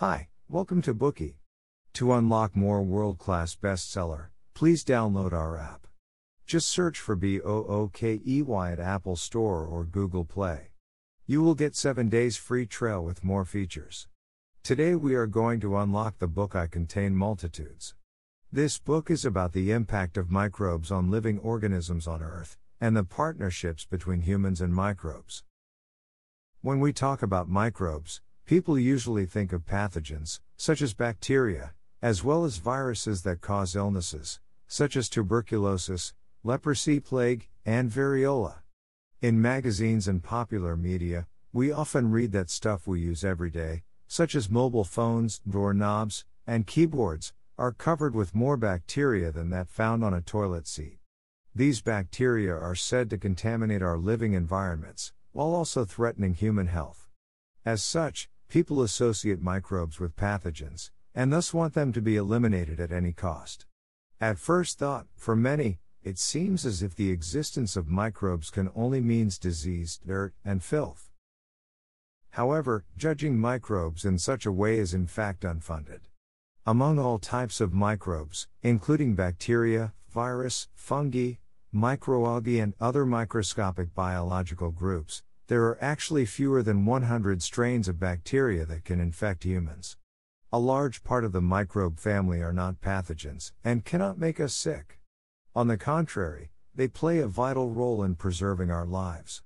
Hi, welcome to Bookey. To unlock more world class bestseller, please download our app. Just search for B O O K E Y at Apple Store or Google Play. You will get 7 days free trial with more features. Today we are going to unlock the book I Contain Multitudes. This book is about the impact of microbes on living organisms on Earth, and the partnerships between humans and microbes. When we talk about microbes, people usually think of pathogens, such as bacteria, as well as viruses that cause illnesses, such as tuberculosis, leprosy plague, and variola. In magazines and popular media, we often read that stuff we use every day, such as mobile phones, doorknobs, and keyboards, are covered with more bacteria than that found on a toilet seat. These bacteria are said to contaminate our living environments, while also threatening human health. As such, people associate microbes with pathogens, and thus want them to be eliminated at any cost. At first thought, for many, it seems as if the existence of microbes can only means disease, dirt, and filth. However, judging microbes in such a way is in fact unfunded. Among all types of microbes, including bacteria, virus, fungi, microalgae, and other microscopic biological groups, there are actually fewer than 100 strains of bacteria that can infect humans. A large part of the microbe family are not pathogens and cannot make us sick. On the contrary, they play a vital role in preserving our lives.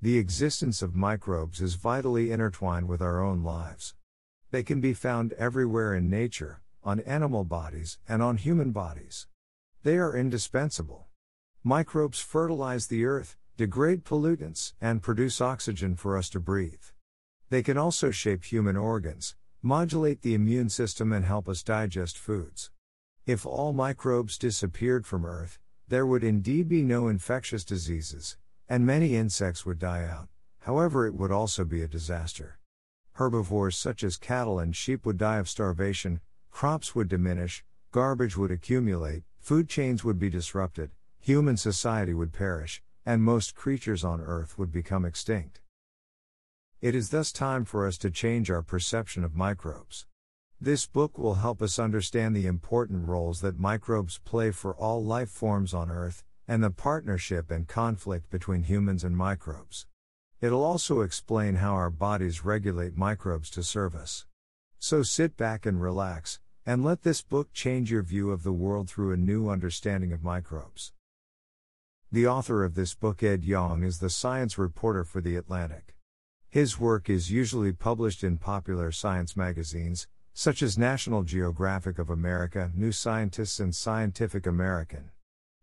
The existence of microbes is vitally intertwined with our own lives. They can be found everywhere in nature, on animal bodies, and on human bodies. They are indispensable. Microbes fertilize the earth, degrade pollutants, and produce oxygen for us to breathe. They can also shape human organs, modulate the immune system, and help us digest foods. If all microbes disappeared from Earth, there would indeed be no infectious diseases, and many insects would die out. However, it would also be a disaster. Herbivores such as cattle and sheep would die of starvation, crops would diminish, garbage would accumulate, food chains would be disrupted, human society would perish, and most creatures on Earth would become extinct. It is thus time for us to change our perception of microbes. This book will help us understand the important roles that microbes play for all life forms on Earth, and the partnership and conflict between humans and microbes. It'll also explain how our bodies regulate microbes to serve us. So sit back and relax, and let this book change your view of the world through a new understanding of microbes. The author of this book, Ed Yong, is the science reporter for The Atlantic. His work is usually published in popular science magazines, such as National Geographic of America, New Scientist, and Scientific American.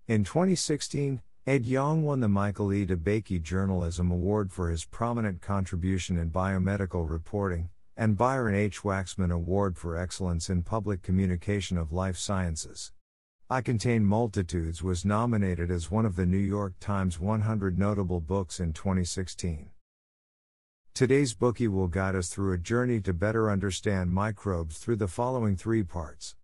In 2016, Ed Yong won the Michael E. DeBakey Journalism Award for his prominent contribution in biomedical reporting, and Byron H. Waxman Award for Excellence in Public Communication of Life Sciences. I Contain Multitudes was nominated as one of the New York Times 100 Notable Books in 2016. Today's Bookey will guide us through a journey to better understand microbes through the following three parts.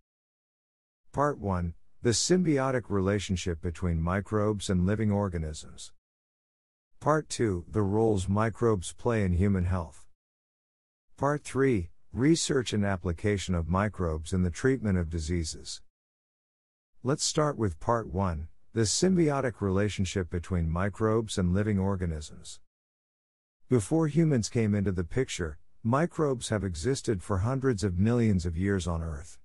Part 1 the symbiotic relationship between microbes and living organisms. Part 2 The roles microbes play in human health. Part 3 Research and application of microbes in the treatment of diseases. Let's start with Part 1 The symbiotic relationship between microbes and living organisms. Before humans came into the picture, microbes have existed for hundreds of millions of years on Earth.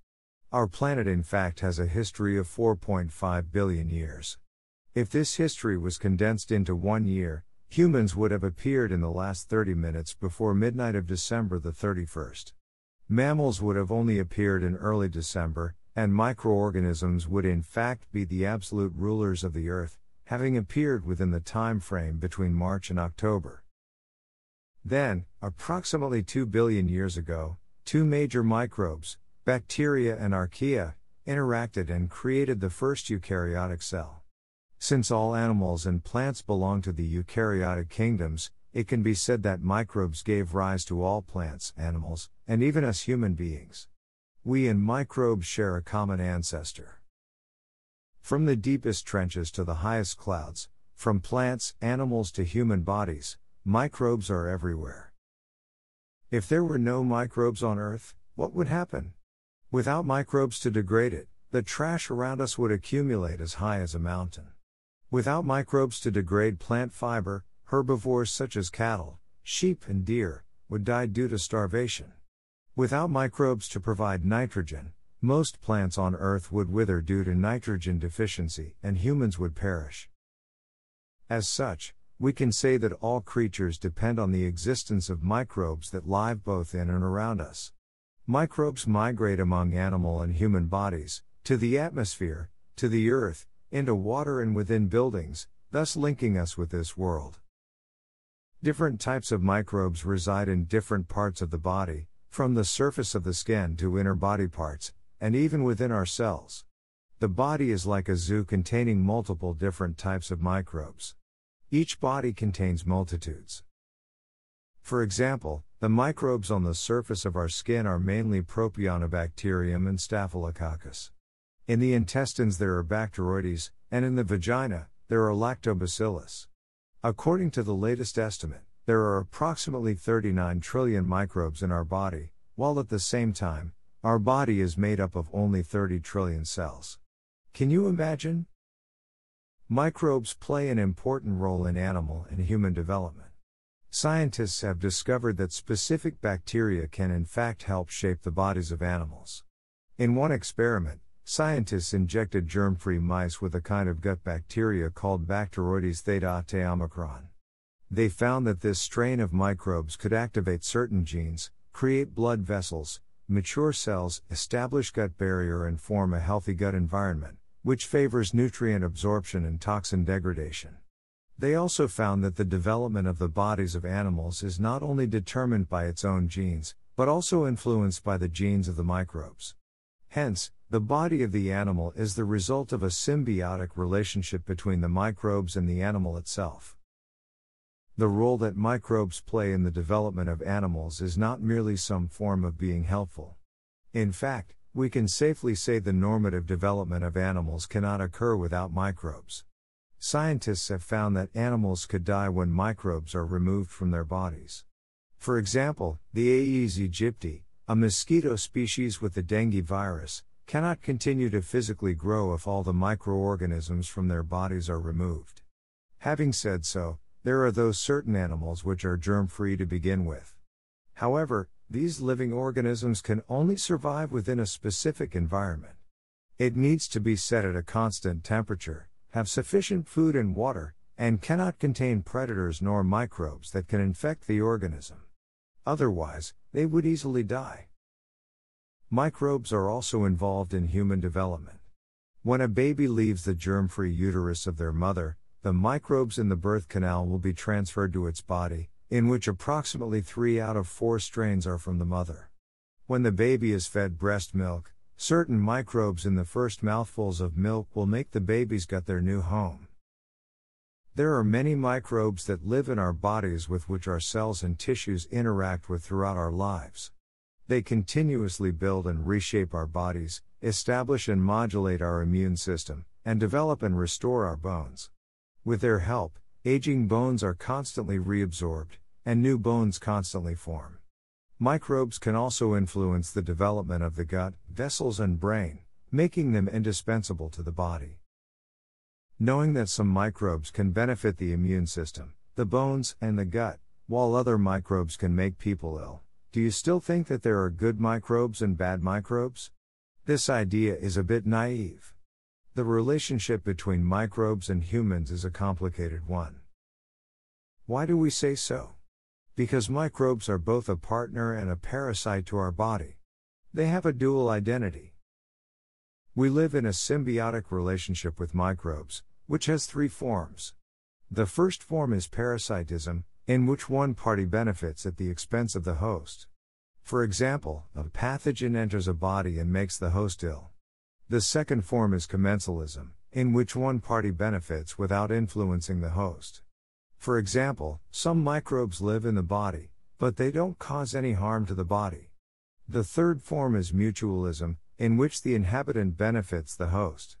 Our planet, in fact, has a history of 4.5 billion years. If this history was condensed into one year, humans would have appeared in the last 30 minutes before midnight of December the 31st. Mammals would have only appeared in early December, and microorganisms would in fact be the absolute rulers of the Earth, having appeared within the time frame between March and October. Then, approximately 2 billion years ago, two major microbes, bacteria and archaea, interacted and created the first eukaryotic cell. Since all animals and plants belong to the eukaryotic kingdoms, it can be said that microbes gave rise to all plants, animals, and even us human beings. We and microbes share a common ancestor. From the deepest trenches to the highest clouds, from plants, animals to human bodies, microbes are everywhere. If there were no microbes on Earth, what would happen? Without microbes to degrade it, the trash around us would accumulate as high as a mountain. Without microbes to degrade plant fiber, herbivores such as cattle, sheep, and deer would die due to starvation. Without microbes to provide nitrogen, most plants on Earth would wither due to nitrogen deficiency and humans would perish. As such, we can say that all creatures depend on the existence of microbes that live both in and around us. Microbes migrate among animal and human bodies, to the atmosphere, to the earth, into water and within buildings, thus linking us with this world. Different types of microbes reside in different parts of the body, from the surface of the skin to inner body parts, and even within our cells. The body is like a zoo containing multiple different types of microbes. Each body contains multitudes. For example, the microbes on the surface of our skin are mainly Propionibacterium and Staphylococcus. In the intestines there are Bacteroides, and in the vagina, there are Lactobacillus. According to the latest estimate, there are approximately 39 trillion microbes in our body, while at the same time, our body is made up of only 30 trillion cells. Can you imagine? Microbes play an important role in animal and human development. Scientists have discovered that specific bacteria can in fact help shape the bodies of animals. In one experiment, scientists injected germ free mice with a kind of gut bacteria called Bacteroides theta omicron. They found that this strain of microbes could activate certain genes, create blood vessels, mature cells, establish gut barrier and form a healthy gut environment, which favors nutrient absorption and toxin degradation. They also found that the development of the bodies of animals is not only determined by its own genes, but also influenced by the genes of the microbes. Hence, the body of the animal is the result of a symbiotic relationship between the microbes and the animal itself. The role that microbes play in the development of animals is not merely some form of being helpful. In fact, we can safely say the normative development of animals cannot occur without microbes. Scientists have found that animals could die when microbes are removed from their bodies. For example, the Aedes aegypti, a mosquito species with the dengue virus, cannot continue to physically grow if all the microorganisms from their bodies are removed. Having said so, there are those certain animals which are germ free to begin with. However, these living organisms can only survive within a specific environment. It needs to be set at a constant temperature, have sufficient food and water, and cannot contain predators nor microbes that can infect the organism. Otherwise, they would easily die. Microbes are also involved in human development. When a baby leaves the germ free uterus of their mother, the microbes in the birth canal will be transferred to its body, in which approximately 3 out of 4 strains are from the mother. When the baby is fed breast milk, certain microbes in the first mouthfuls of milk will make the baby's gut their new home. There are many microbes that live in our bodies with which our cells and tissues interact with throughout our lives. They continuously build and reshape our bodies, establish and modulate our immune system, and develop and restore our bones. With their help, aging bones are constantly reabsorbed, and new bones constantly form. Microbes can also influence the development of the gut, vessels, and brain, making them indispensable to the body. Knowing that some microbes can benefit the immune system, the bones, and the gut, while other microbes can make people ill, do you still think that there are good microbes and bad microbes? This idea is a bit naive. The relationship between microbes and humans is a complicated one. Why do we say so? Because microbes are both a partner and a parasite to our body. They have a dual identity. We live in a symbiotic relationship with microbes, which has three forms. The first form is parasitism, in which one party benefits at the expense of the host. For example, a pathogen enters a body and makes the host ill. The second form is commensalism, in which one party benefits without influencing the host. For example, some microbes live in the body, but they don't cause any harm to the body. The third form is mutualism, in which the inhabitant benefits the host.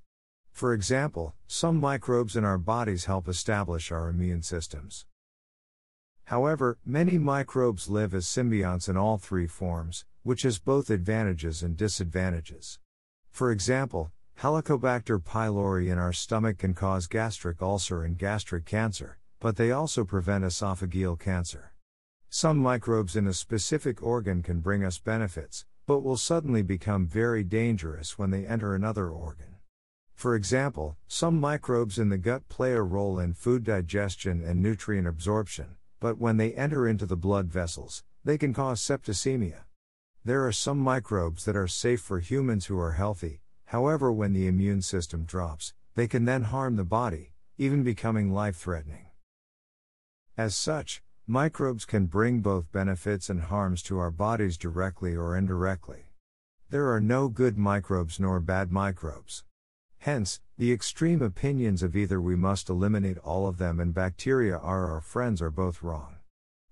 For example, some microbes in our bodies help establish our immune systems. However, many microbes live as symbionts in all three forms, which has both advantages and disadvantages. For example, Helicobacter pylori in our stomach can cause gastric ulcer and gastric cancer, but they also prevent esophageal cancer. Some microbes in a specific organ can bring us benefits, but will suddenly become very dangerous when they enter another organ. For example, some microbes in the gut play a role in food digestion and nutrient absorption, but when they enter into the blood vessels, they can cause septicemia. There are some microbes that are safe for humans who are healthy, however, when the immune system drops, they can then harm the body, even becoming life threatening. As such, Microbes can bring both benefits and harms to our bodies directly or indirectly. There are no good microbes nor bad microbes. Hence, the extreme opinions of either we must eliminate all of them and bacteria are our friends are both wrong.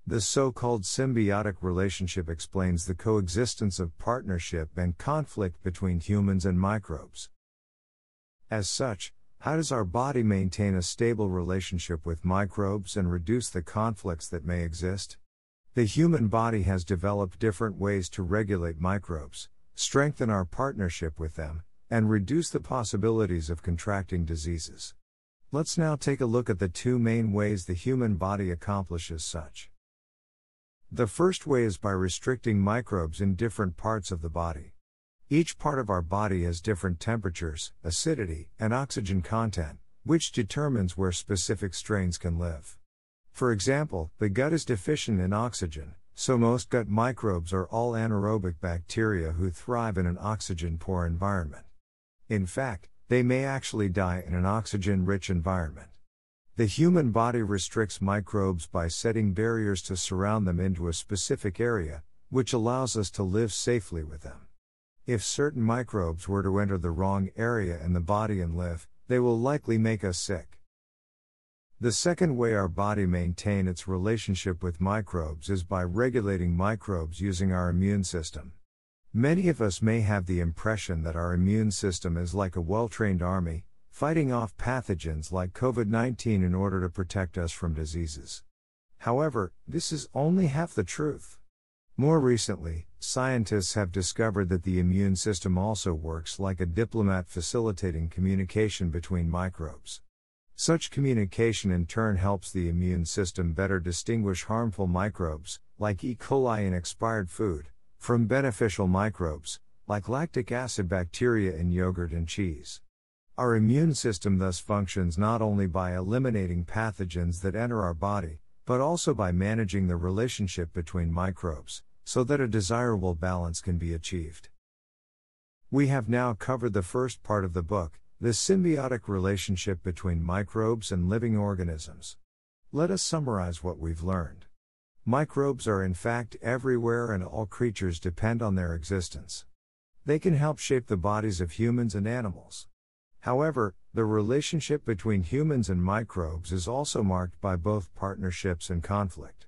The so called symbiotic relationship explains the coexistence of partnership and conflict between humans and microbes. As such, how does our body maintain a stable relationship with microbes and reduce the conflicts that may exist? The human body has developed different ways to regulate microbes, strengthen our partnership with them, and reduce the possibilities of contracting diseases. Let's now take a look at the two main ways the human body accomplishes such. The first way is by restricting microbes in different parts of the body. Each part of our body has different temperatures, acidity, and oxygen content, which determines where specific strains can live. For example, the gut is deficient in oxygen, so most gut microbes are all anaerobic bacteria who thrive in an oxygen poor environment. In fact, they may actually die in an oxygen rich environment. The human body restricts microbes by setting barriers to surround them into a specific area, which allows us to live safely with them. If certain microbes were to enter the wrong area in the body and live, they will likely make us sick. The second way our body maintain its relationship with microbes is by regulating microbes using our immune system. Many of us may have the impression that our immune system is like a well-trained army, fighting off pathogens like COVID-19 in order to protect us from diseases. However, this is only half the truth. More recently, scientists have discovered that the immune system also works like a diplomat facilitating communication between microbes. Such communication in turn helps the immune system better distinguish harmful microbes, like E. coli in expired food, from beneficial microbes, like lactic acid bacteria in yogurt and cheese. Our immune system thus functions not only by eliminating pathogens that enter our body, but also by managing the relationship between microbes, so that a desirable balance can be achieved. We have now covered the first part of the book, the symbiotic relationship between microbes and living organisms. Let us summarize what we've learned. Microbes are in fact everywhere and all creatures depend on their existence. They can help shape the bodies of humans and animals. However, the relationship between humans and microbes is also marked by both partnerships and conflict.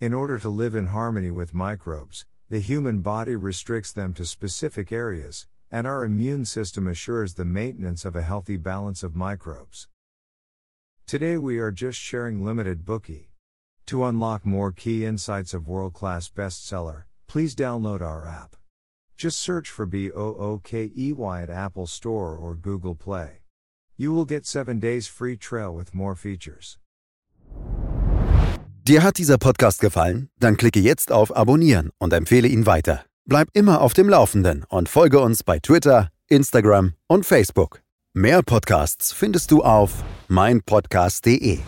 In order to live in harmony with microbes, the human body restricts them to specific areas, and our immune system assures the maintenance of a healthy balance of microbes. Today we are just sharing limited Bookey. To unlock more key insights of world class bestseller, please download our app. Just search for B O O K E Y at Apple Store or Google Play. You will get 7 days free trial with more features. Dir hat dieser Podcast gefallen? Dann klicke jetzt auf Abonnieren und empfehle ihn weiter. Bleib immer auf dem Laufenden und folge uns bei Twitter, Instagram und Facebook. Mehr Podcasts findest du auf meinpodcast.de.